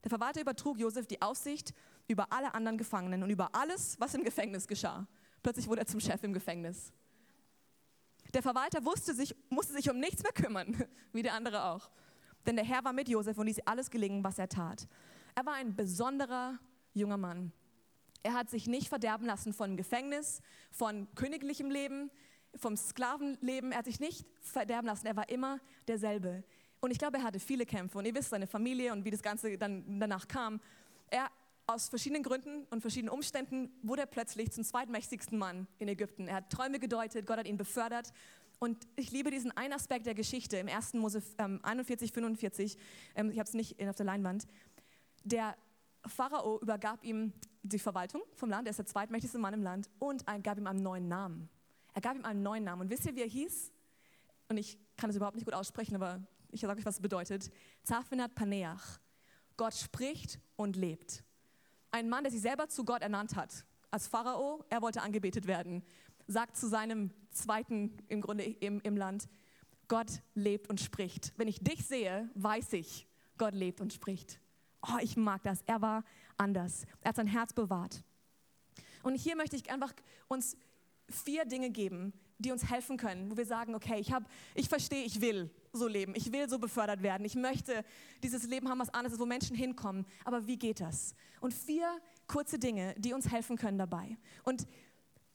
Der Verwalter übertrug Josef die Aufsicht über alle anderen Gefangenen und über alles, was im Gefängnis geschah. Plötzlich wurde er zum Chef im Gefängnis. Der Verwalter wusste sich, musste sich um nichts mehr kümmern, wie der andere auch. Denn der Herr war mit Josef und ließ alles gelingen, was er tat. Er war ein besonderer junger Mann. Er hat sich nicht verderben lassen von Gefängnis, von königlichem Leben, vom Sklavenleben. Er hat sich nicht verderben lassen. Er war immer derselbe. Und ich glaube, er hatte viele Kämpfe. Und ihr wisst, seine Familie und wie das Ganze dann danach kam. Er, aus verschiedenen Gründen und verschiedenen Umständen, wurde er plötzlich zum zweitmächtigsten Mann in Ägypten. Er hat Träume gedeutet, Gott hat ihn befördert. Und ich liebe diesen einen Aspekt der Geschichte im 1. Mose ähm, 41, 45. Ähm, ich habe es nicht auf der Leinwand. Der Pharao übergab ihm die Verwaltung vom Land, er ist der zweitmächtigste Mann im Land, und gab ihm einen neuen Namen. Er gab ihm einen neuen Namen. Und wisst ihr, wie er hieß? Und ich kann es überhaupt nicht gut aussprechen, aber ich sage euch, was es bedeutet. Zaphenat Paneach. Gott spricht und lebt. Ein Mann, der sich selber zu Gott ernannt hat. Als Pharao, er wollte angebetet werden, sagt zu seinem Zweiten im Grunde im, im Land, Gott lebt und spricht. Wenn ich dich sehe, weiß ich, Gott lebt und spricht oh, ich mag das. Er war anders. Er hat sein Herz bewahrt. Und hier möchte ich einfach uns vier Dinge geben, die uns helfen können, wo wir sagen, okay, ich, ich verstehe, ich will so leben, ich will so befördert werden, ich möchte dieses Leben haben, was anderes ist, wo Menschen hinkommen. Aber wie geht das? Und vier kurze Dinge, die uns helfen können dabei. Und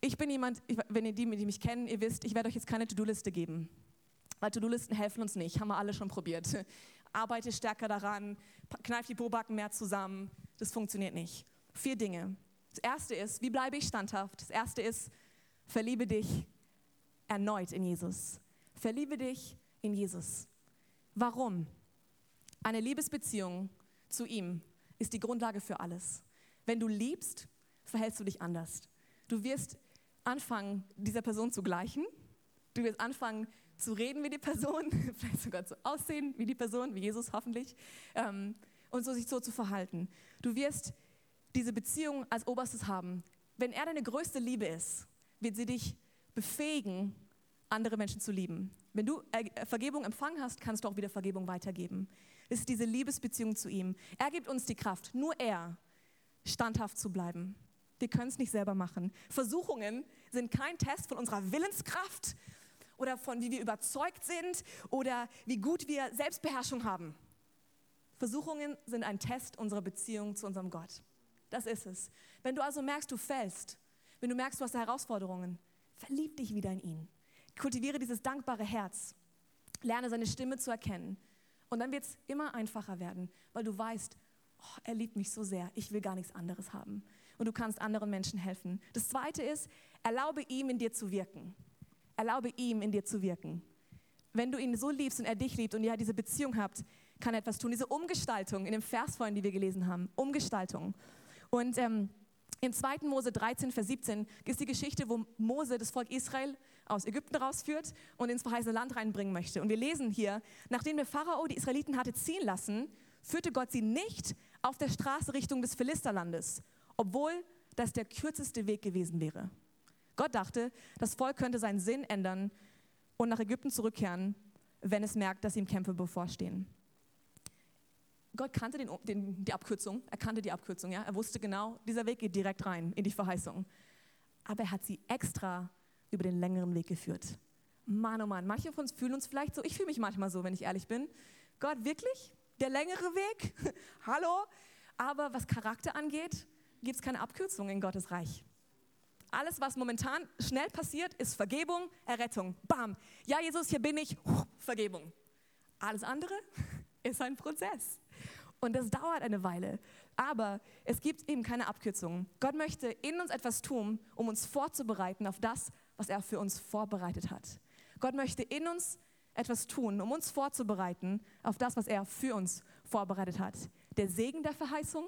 ich bin jemand, wenn ihr die, die mich kennen, ihr wisst, ich werde euch jetzt keine To-Do-Liste geben. Weil To-Do-Listen helfen uns nicht, haben wir alle schon probiert arbeite stärker daran, kneif die Pobacken mehr zusammen. Das funktioniert nicht. Vier Dinge. Das erste ist, wie bleibe ich standhaft? Das erste ist, verliebe dich erneut in Jesus. Verliebe dich in Jesus. Warum? Eine Liebesbeziehung zu ihm ist die Grundlage für alles. Wenn du liebst, verhältst du dich anders. Du wirst anfangen, dieser Person zu gleichen. Du wirst anfangen zu reden wie die Person, vielleicht sogar zu aussehen wie die Person, wie Jesus hoffentlich, ähm, und so sich so zu verhalten. Du wirst diese Beziehung als oberstes haben. Wenn er deine größte Liebe ist, wird sie dich befähigen, andere Menschen zu lieben. Wenn du äh, Vergebung empfangen hast, kannst du auch wieder Vergebung weitergeben. Es ist diese Liebesbeziehung zu ihm. Er gibt uns die Kraft, nur er, standhaft zu bleiben. Wir können es nicht selber machen. Versuchungen sind kein Test von unserer Willenskraft oder von wie wir überzeugt sind oder wie gut wir Selbstbeherrschung haben. Versuchungen sind ein Test unserer Beziehung zu unserem Gott. Das ist es. Wenn du also merkst, du fällst, wenn du merkst, du hast Herausforderungen, verlieb dich wieder in ihn. Kultiviere dieses dankbare Herz. Lerne seine Stimme zu erkennen. Und dann wird es immer einfacher werden, weil du weißt, oh, er liebt mich so sehr, ich will gar nichts anderes haben. Und du kannst anderen Menschen helfen. Das Zweite ist, erlaube ihm in dir zu wirken. Erlaube ihm in dir zu wirken. Wenn du ihn so liebst und er dich liebt und ihr diese Beziehung habt, kann er etwas tun. Diese Umgestaltung in dem Vers vorhin, die wir gelesen haben. Umgestaltung. Und ähm, in 2. Mose 13, Vers 17 ist die Geschichte, wo Mose das Volk Israel aus Ägypten rausführt und ins verheißene Land reinbringen möchte. Und wir lesen hier, nachdem der Pharao die Israeliten hatte ziehen lassen, führte Gott sie nicht auf der Straße Richtung des Philisterlandes, obwohl das der kürzeste Weg gewesen wäre. Gott dachte, das Volk könnte seinen Sinn ändern und nach Ägypten zurückkehren, wenn es merkt, dass ihm Kämpfe bevorstehen. Gott kannte den, den, die Abkürzung, er kannte die Abkürzung, ja? er wusste genau, dieser Weg geht direkt rein in die Verheißung. Aber er hat sie extra über den längeren Weg geführt. Mann, oh Mann, manche von uns fühlen uns vielleicht so, ich fühle mich manchmal so, wenn ich ehrlich bin. Gott, wirklich? Der längere Weg? Hallo? Aber was Charakter angeht, gibt es keine Abkürzung in Gottes Reich. Alles, was momentan schnell passiert, ist Vergebung, Errettung. Bam. Ja, Jesus, hier bin ich. Vergebung. Alles andere ist ein Prozess. Und das dauert eine Weile. Aber es gibt eben keine Abkürzungen. Gott möchte in uns etwas tun, um uns vorzubereiten auf das, was er für uns vorbereitet hat. Gott möchte in uns etwas tun, um uns vorzubereiten auf das, was er für uns vorbereitet hat. Der Segen der Verheißung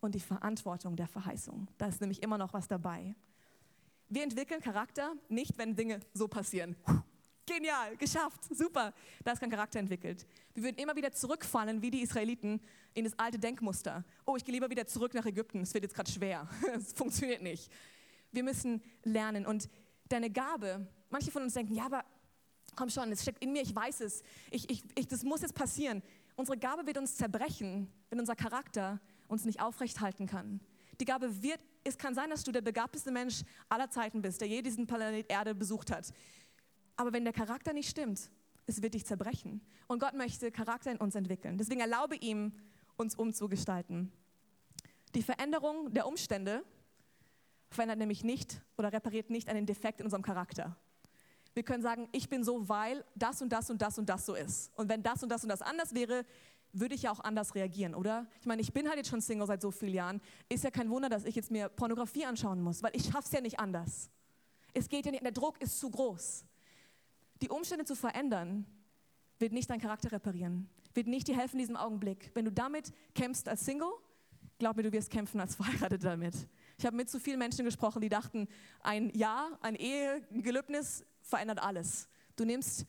und die Verantwortung der Verheißung. Da ist nämlich immer noch was dabei. Wir entwickeln Charakter nicht, wenn Dinge so passieren. Genial, geschafft, super. Da ist kein Charakter entwickelt. Wir würden immer wieder zurückfallen, wie die Israeliten, in das alte Denkmuster. Oh, ich gehe lieber wieder zurück nach Ägypten, es wird jetzt gerade schwer. Es funktioniert nicht. Wir müssen lernen. Und deine Gabe, manche von uns denken, ja, aber komm schon, es steckt in mir, ich weiß es. Ich, ich, ich, das muss jetzt passieren. Unsere Gabe wird uns zerbrechen, wenn unser Charakter uns nicht aufrecht halten kann. Die Gabe wird, es kann sein, dass du der begabteste Mensch aller Zeiten bist, der je diesen Planet Erde besucht hat. Aber wenn der Charakter nicht stimmt, es wird dich zerbrechen. Und Gott möchte Charakter in uns entwickeln. Deswegen erlaube ihm, uns umzugestalten. Die Veränderung der Umstände verändert nämlich nicht oder repariert nicht einen Defekt in unserem Charakter. Wir können sagen, ich bin so, weil das und das und das und das so ist. Und wenn das und das und das anders wäre, würde ich ja auch anders reagieren, oder? Ich meine, ich bin halt jetzt schon Single seit so vielen Jahren. Ist ja kein Wunder, dass ich jetzt mir Pornografie anschauen muss, weil ich schaffe es ja nicht anders. Es geht ja nicht, der Druck ist zu groß. Die Umstände zu verändern, wird nicht deinen Charakter reparieren, wird nicht dir helfen in diesem Augenblick. Wenn du damit kämpfst als Single, glaub mir, du wirst kämpfen als Verheiratet damit. Ich habe mit zu vielen Menschen gesprochen, die dachten, ein Ja, ein Ehegelübnis verändert alles. Du nimmst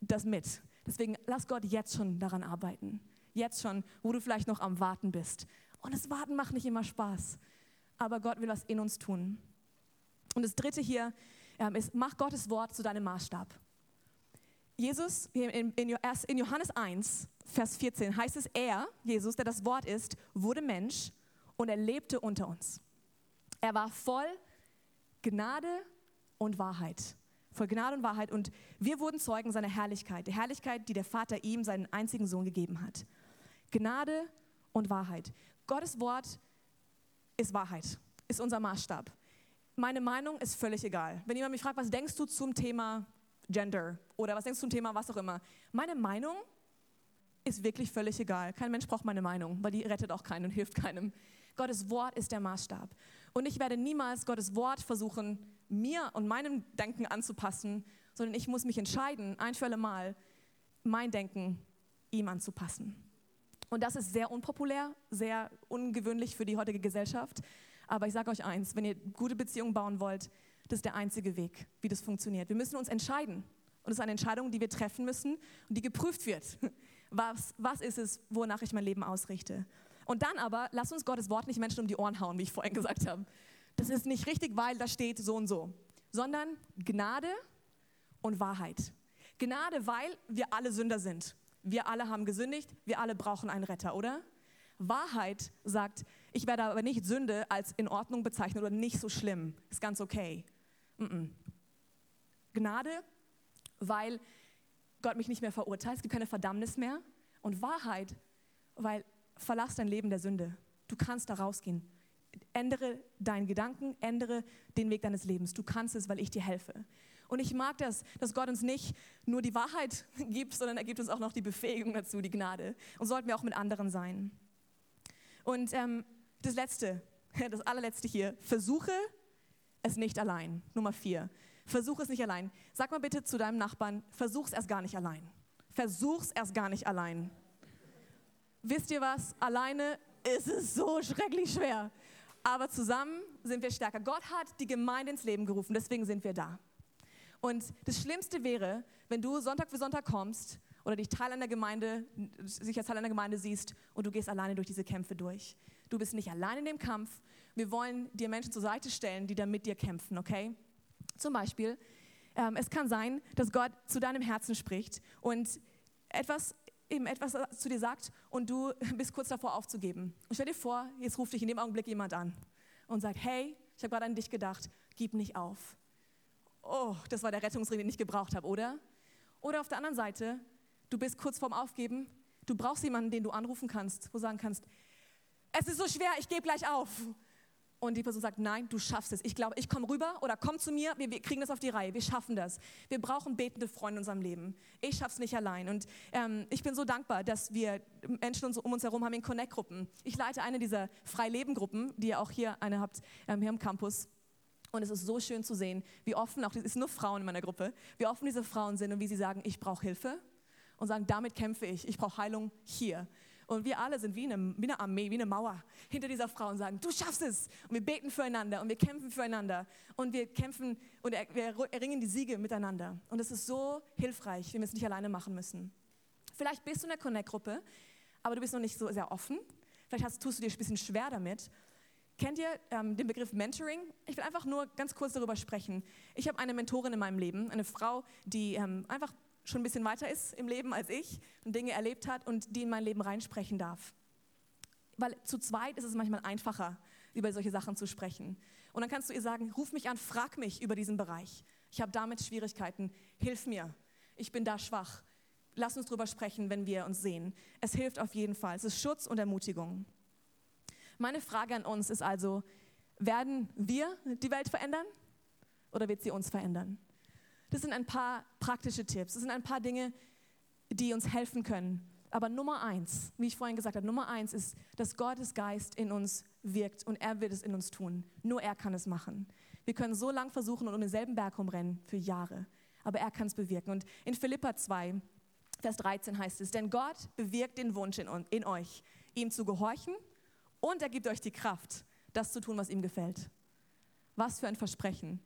das mit. Deswegen lass Gott jetzt schon daran arbeiten. Jetzt schon, wo du vielleicht noch am Warten bist. Und das Warten macht nicht immer Spaß. Aber Gott will was in uns tun. Und das dritte hier ähm, ist, mach Gottes Wort zu deinem Maßstab. Jesus, in, Johannes 1, Vers 14 heißt es, er, Jesus, der das Wort ist, wurde Mensch und er lebte unter uns. Er war voll Gnade und Wahrheit. Voll Gnade und Wahrheit. Und wir wurden Zeugen seiner Herrlichkeit. Der Herrlichkeit, die der Vater ihm, seinen einzigen Sohn, gegeben hat. Gnade und Wahrheit. Gottes Wort ist Wahrheit, ist unser Maßstab. Meine Meinung ist völlig egal. Wenn jemand mich fragt, was denkst du zum Thema Gender oder was denkst du zum Thema was auch immer. Meine Meinung ist wirklich völlig egal. Kein Mensch braucht meine Meinung, weil die rettet auch keinen und hilft keinem. Gottes Wort ist der Maßstab. Und ich werde niemals Gottes Wort versuchen, mir und meinem Denken anzupassen, sondern ich muss mich entscheiden, ein für alle Mal, mein Denken ihm anzupassen. Und das ist sehr unpopulär, sehr ungewöhnlich für die heutige Gesellschaft. Aber ich sage euch eins, wenn ihr gute Beziehungen bauen wollt, das ist der einzige Weg, wie das funktioniert. Wir müssen uns entscheiden. Und es ist eine Entscheidung, die wir treffen müssen und die geprüft wird. Was, was ist es, wonach ich mein Leben ausrichte? Und dann aber, lass uns Gottes Wort nicht Menschen um die Ohren hauen, wie ich vorhin gesagt habe. Das ist nicht richtig, weil da steht so und so, sondern Gnade und Wahrheit. Gnade, weil wir alle Sünder sind. Wir alle haben gesündigt, wir alle brauchen einen Retter, oder? Wahrheit sagt, ich werde aber nicht Sünde als in Ordnung bezeichnen oder nicht so schlimm, ist ganz okay. Gnade, weil Gott mich nicht mehr verurteilt, es gibt keine Verdammnis mehr. Und Wahrheit, weil verlass dein Leben der Sünde. Du kannst da rausgehen. Ändere deinen Gedanken, ändere den Weg deines Lebens. Du kannst es, weil ich dir helfe. Und ich mag das, dass Gott uns nicht nur die Wahrheit gibt, sondern er gibt uns auch noch die Befähigung dazu, die Gnade. Und sollten wir auch mit anderen sein. Und ähm, das Letzte, das allerletzte hier, versuche es nicht allein. Nummer vier. Versuch es nicht allein. Sag mal bitte zu deinem Nachbarn, versuch es erst gar nicht allein. Versuch es erst gar nicht allein. Wisst ihr was? Alleine ist es so schrecklich schwer. Aber zusammen sind wir stärker. Gott hat die Gemeinde ins Leben gerufen, deswegen sind wir da. Und das Schlimmste wäre, wenn du Sonntag für Sonntag kommst oder dich Teil einer Gemeinde, sich als Teil einer Gemeinde siehst und du gehst alleine durch diese Kämpfe durch. Du bist nicht allein in dem Kampf. Wir wollen dir Menschen zur Seite stellen, die dann mit dir kämpfen, okay? Zum Beispiel, ähm, es kann sein, dass Gott zu deinem Herzen spricht und etwas, eben etwas zu dir sagt und du bist kurz davor aufzugeben. Und stell dir vor, jetzt ruft dich in dem Augenblick jemand an und sagt, hey, ich habe gerade an dich gedacht, gib nicht auf. Oh, das war der Rettungsring, den ich gebraucht habe, oder? Oder auf der anderen Seite, du bist kurz vorm Aufgeben, du brauchst jemanden, den du anrufen kannst, wo du sagen kannst, es ist so schwer, ich gebe gleich auf und die Person sagt, nein, du schaffst es. Ich glaube, ich komme rüber oder komm zu mir, wir, wir, kriegen das auf die Reihe, wir schaffen das. Wir brauchen betende Freunde in unserem Leben. Ich schaffe es nicht allein. Und ähm, ich bin so dankbar, dass wir Menschen um uns herum haben in Connect-Gruppen. Ich leite eine dieser Freileben-Gruppen, die ihr auch hier eine habt, ähm, hier am Campus. Und es ist so schön zu sehen, wie offen, auch es sind nur Frauen in meiner Gruppe, wie offen diese Frauen sind und wie sie sagen, ich brauche Hilfe und sagen, damit kämpfe ich, ich brauche Heilung hier. Und wir alle sind wie eine, wie eine Armee, wie eine Mauer hinter dieser Frau und sagen, du schaffst es. Und wir beten füreinander und wir kämpfen füreinander. Und wir kämpfen und wir erringen die Siege miteinander. Und es ist so hilfreich, wenn wir es nicht alleine machen müssen. Vielleicht bist du in der Connect-Gruppe, aber du bist noch nicht so sehr offen. Vielleicht hast, tust du dir ein bisschen schwer damit. Kennt ihr ähm, den Begriff Mentoring? Ich will einfach nur ganz kurz darüber sprechen. Ich habe eine Mentorin in meinem Leben, eine Frau, die ähm, einfach schon ein bisschen weiter ist im Leben als ich und Dinge erlebt hat und die in mein Leben reinsprechen darf. Weil zu zweit ist es manchmal einfacher, über solche Sachen zu sprechen. Und dann kannst du ihr sagen, ruf mich an, frag mich über diesen Bereich. Ich habe damit Schwierigkeiten, hilf mir. Ich bin da schwach. Lass uns darüber sprechen, wenn wir uns sehen. Es hilft auf jeden Fall. Es ist Schutz und Ermutigung. Meine Frage an uns ist also, werden wir die Welt verändern oder wird sie uns verändern? Das sind ein paar praktische Tipps. Das sind ein paar Dinge, die uns helfen können. Aber Nummer eins, wie ich vorhin gesagt habe, Nummer eins ist, dass Gottes Geist in uns wirkt und er wird es in uns tun. Nur er kann es machen. Wir können so lang versuchen und um denselben Berg rumrennen für Jahre, aber er kann es bewirken. Und in Philippa 2, Vers 13 heißt es, denn Gott bewirkt den Wunsch in, in euch, ihm zu gehorchen und er gibt euch die Kraft, das zu tun, was ihm gefällt. Was für ein Versprechen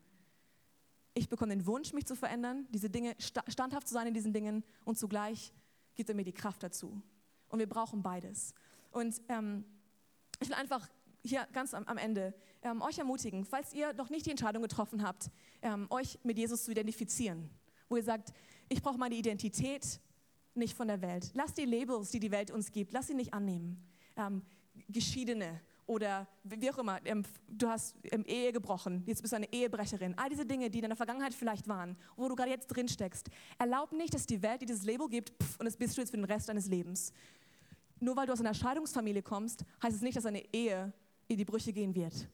ich bekomme den Wunsch, mich zu verändern, diese Dinge, standhaft zu sein in diesen Dingen und zugleich gibt er mir die Kraft dazu. Und wir brauchen beides. Und ähm, ich will einfach hier ganz am, am Ende ähm, euch ermutigen, falls ihr noch nicht die Entscheidung getroffen habt, ähm, euch mit Jesus zu identifizieren, wo ihr sagt, ich brauche meine Identität nicht von der Welt. Lasst die Labels, die die Welt uns gibt, lasst sie nicht annehmen. Ähm, Geschiedene oder wie auch immer, ähm, du hast ähm, Ehe gebrochen, jetzt bist du eine Ehebrecherin. All diese Dinge, die in deiner Vergangenheit vielleicht waren, wo du gerade jetzt drin steckst. Erlaub nicht, dass die Welt dir dieses Label gibt und das bist du jetzt für den Rest deines Lebens. Nur weil du aus einer Scheidungsfamilie kommst, heißt es nicht, dass eine Ehe in die Brüche gehen wird.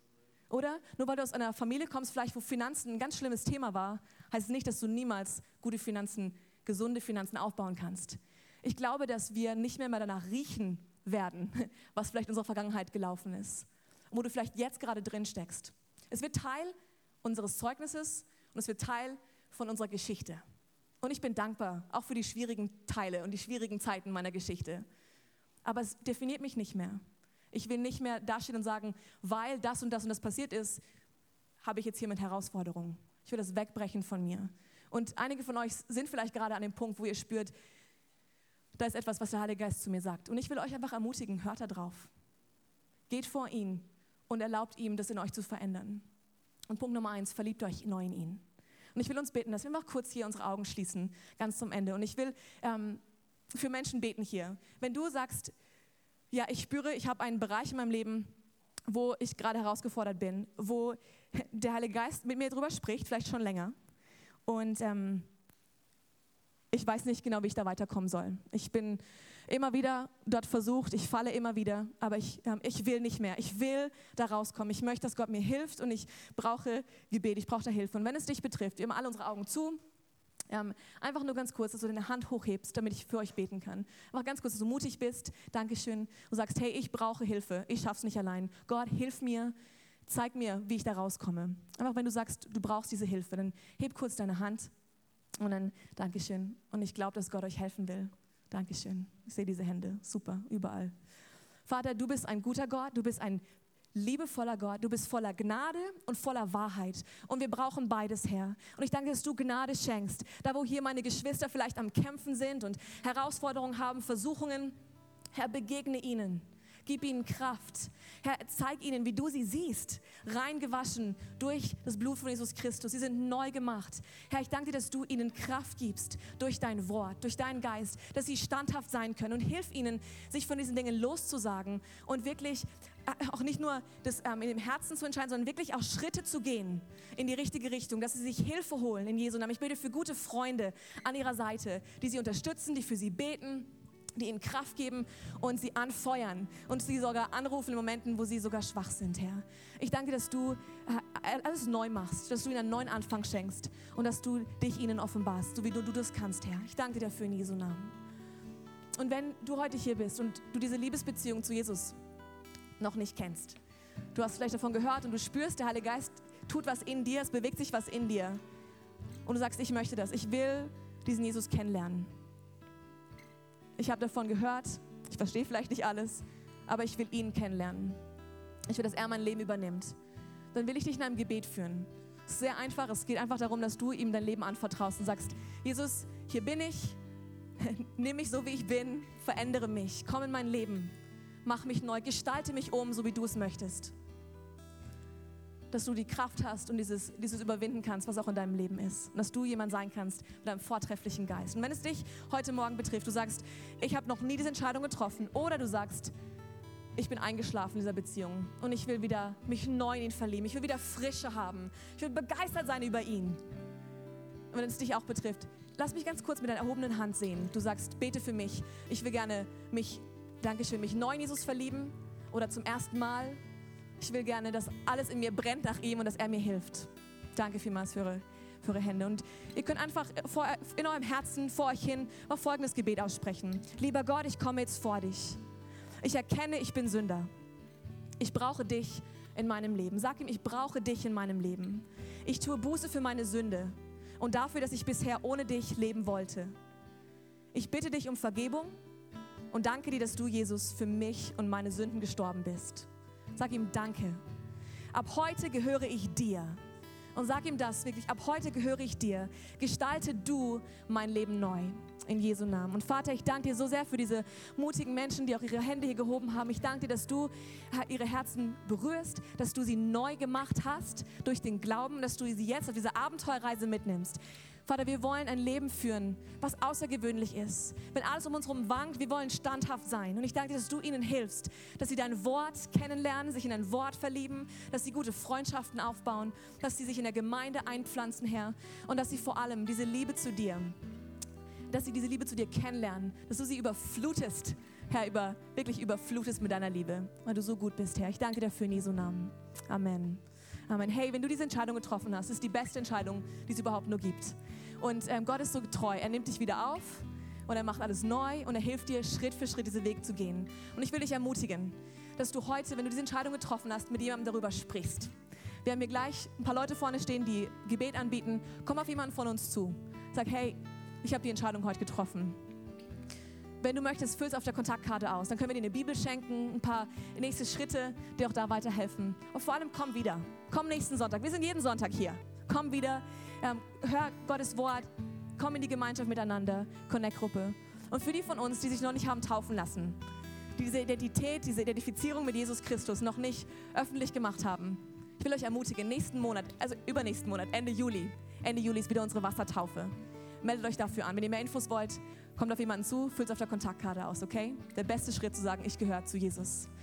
Oder? Nur weil du aus einer Familie kommst, vielleicht wo Finanzen ein ganz schlimmes Thema war, heißt es nicht, dass du niemals gute Finanzen, gesunde Finanzen aufbauen kannst. Ich glaube, dass wir nicht mehr, mehr danach riechen werden, was vielleicht in unserer Vergangenheit gelaufen ist wo du vielleicht jetzt gerade drin steckst. Es wird Teil unseres Zeugnisses und es wird Teil von unserer Geschichte. Und ich bin dankbar, auch für die schwierigen Teile und die schwierigen Zeiten meiner Geschichte. Aber es definiert mich nicht mehr. Ich will nicht mehr dastehen und sagen, weil das und das und das passiert ist, habe ich jetzt hier mit Herausforderungen. Ich will das wegbrechen von mir. Und einige von euch sind vielleicht gerade an dem Punkt, wo ihr spürt, da ist etwas, was der Heilige Geist zu mir sagt. Und ich will euch einfach ermutigen, hört da drauf. Geht vor ihn und erlaubt ihm, das in euch zu verändern. Und Punkt Nummer eins, verliebt euch neu in ihn. Und ich will uns beten, dass wir mal kurz hier unsere Augen schließen, ganz zum Ende. Und ich will ähm, für Menschen beten hier. Wenn du sagst, ja, ich spüre, ich habe einen Bereich in meinem Leben, wo ich gerade herausgefordert bin, wo der Heilige Geist mit mir drüber spricht, vielleicht schon länger. Und ähm, ich weiß nicht genau, wie ich da weiterkommen soll. Ich bin immer wieder dort versucht, ich falle immer wieder, aber ich, ähm, ich will nicht mehr. Ich will da rauskommen. Ich möchte, dass Gott mir hilft und ich brauche Gebet, ich brauche da Hilfe. Und wenn es dich betrifft, wir haben alle unsere Augen zu. Ähm, einfach nur ganz kurz, dass du deine Hand hochhebst, damit ich für euch beten kann. Einfach ganz kurz, dass du mutig bist, Dankeschön, und sagst, hey, ich brauche Hilfe, ich schaff's nicht allein. Gott, hilf mir, zeig mir, wie ich da rauskomme. Einfach wenn du sagst, du brauchst diese Hilfe, dann heb kurz deine Hand und dann Dankeschön. Und ich glaube, dass Gott euch helfen will. Dankeschön. Ich sehe diese Hände. Super, überall. Vater, du bist ein guter Gott, du bist ein liebevoller Gott, du bist voller Gnade und voller Wahrheit. Und wir brauchen beides, Herr. Und ich danke, dass du Gnade schenkst. Da, wo hier meine Geschwister vielleicht am Kämpfen sind und Herausforderungen haben, Versuchungen, Herr, begegne ihnen. Gib ihnen Kraft. Herr, zeig ihnen, wie du sie siehst. Reingewaschen durch das Blut von Jesus Christus. Sie sind neu gemacht. Herr, ich danke dir, dass du ihnen Kraft gibst durch dein Wort, durch deinen Geist, dass sie standhaft sein können. Und hilf ihnen, sich von diesen Dingen loszusagen und wirklich äh, auch nicht nur das ähm, in dem Herzen zu entscheiden, sondern wirklich auch Schritte zu gehen in die richtige Richtung, dass sie sich Hilfe holen in Jesu Namen. Ich bete für gute Freunde an ihrer Seite, die sie unterstützen, die für sie beten die ihnen Kraft geben und sie anfeuern und sie sogar anrufen in Momenten, wo sie sogar schwach sind, Herr. Ich danke, dass du äh, alles neu machst, dass du ihnen einen neuen Anfang schenkst und dass du dich ihnen offenbarst, so wie du, du das kannst, Herr. Ich danke dir dafür in Jesu Namen. Und wenn du heute hier bist und du diese Liebesbeziehung zu Jesus noch nicht kennst, du hast vielleicht davon gehört und du spürst, der Heilige Geist tut was in dir, es bewegt sich was in dir und du sagst, ich möchte das, ich will diesen Jesus kennenlernen ich habe davon gehört, ich verstehe vielleicht nicht alles, aber ich will ihn kennenlernen. Ich will, dass er mein Leben übernimmt. Dann will ich dich in einem Gebet führen. Es ist sehr einfach. Es geht einfach darum, dass du ihm dein Leben anvertraust und sagst, Jesus, hier bin ich, nimm mich so, wie ich bin, verändere mich, komm in mein Leben, mach mich neu, gestalte mich um, so wie du es möchtest dass du die Kraft hast und dieses, dieses überwinden kannst, was auch in deinem Leben ist. Und dass du jemand sein kannst mit einem vortrefflichen Geist. Und wenn es dich heute Morgen betrifft, du sagst, ich habe noch nie diese Entscheidung getroffen, oder du sagst, ich bin eingeschlafen in dieser Beziehung und ich will wieder mich neu in ihn verlieben. Ich will wieder Frische haben. Ich will begeistert sein über ihn. Und wenn es dich auch betrifft, lass mich ganz kurz mit deiner erhobenen Hand sehen. Du sagst, bete für mich. Ich will gerne mich, Dankeschön, mich neu in Jesus verlieben oder zum ersten Mal ich will gerne, dass alles in mir brennt nach ihm und dass er mir hilft. Danke vielmals für eure, für eure Hände. Und ihr könnt einfach vor, in eurem Herzen vor euch hin mal folgendes Gebet aussprechen. Lieber Gott, ich komme jetzt vor dich. Ich erkenne, ich bin Sünder. Ich brauche dich in meinem Leben. Sag ihm, ich brauche dich in meinem Leben. Ich tue Buße für meine Sünde und dafür, dass ich bisher ohne dich leben wollte. Ich bitte dich um Vergebung und danke dir, dass du, Jesus, für mich und meine Sünden gestorben bist. Sag ihm Danke. Ab heute gehöre ich dir. Und sag ihm das wirklich, ab heute gehöre ich dir. Gestalte du mein Leben neu. In Jesu Namen. Und Vater, ich danke dir so sehr für diese mutigen Menschen, die auch ihre Hände hier gehoben haben. Ich danke dir, dass du ihre Herzen berührst, dass du sie neu gemacht hast durch den Glauben, dass du sie jetzt auf diese Abenteuerreise mitnimmst. Vater, wir wollen ein Leben führen, was außergewöhnlich ist. Wenn alles um uns herum wankt, wir wollen standhaft sein. Und ich danke dir, dass du ihnen hilfst, dass sie dein Wort kennenlernen, sich in dein Wort verlieben, dass sie gute Freundschaften aufbauen, dass sie sich in der Gemeinde einpflanzen, Herr. Und dass sie vor allem diese Liebe zu dir, dass sie diese Liebe zu dir kennenlernen, dass du sie überflutest, Herr, über, wirklich überflutest mit deiner Liebe, weil du so gut bist, Herr. Ich danke dir dafür in Jesu Namen. Amen. Amen. Hey, wenn du diese Entscheidung getroffen hast, ist die beste Entscheidung, die es überhaupt nur gibt. Und ähm, Gott ist so treu. Er nimmt dich wieder auf und er macht alles neu und er hilft dir, Schritt für Schritt diesen Weg zu gehen. Und ich will dich ermutigen, dass du heute, wenn du diese Entscheidung getroffen hast, mit jemandem darüber sprichst. Wir haben hier gleich ein paar Leute vorne stehen, die Gebet anbieten. Komm auf jemanden von uns zu. Sag, hey, ich habe die Entscheidung heute getroffen. Wenn du möchtest, füll es auf der Kontaktkarte aus. Dann können wir dir eine Bibel schenken, ein paar nächste Schritte, dir auch da weiterhelfen. Und vor allem komm wieder. Komm nächsten Sonntag. Wir sind jeden Sonntag hier. Komm wieder, ähm, hör Gottes Wort, komm in die Gemeinschaft miteinander, Connect-Gruppe. Und für die von uns, die sich noch nicht haben taufen lassen, die diese Identität, diese Identifizierung mit Jesus Christus noch nicht öffentlich gemacht haben, ich will euch ermutigen, nächsten Monat, also übernächsten Monat, Ende Juli, Ende Juli ist wieder unsere Wassertaufe. Meldet euch dafür an. Wenn ihr mehr Infos wollt, kommt auf jemanden zu, füllt es auf der Kontaktkarte aus, okay? Der beste Schritt zu sagen, ich gehöre zu Jesus.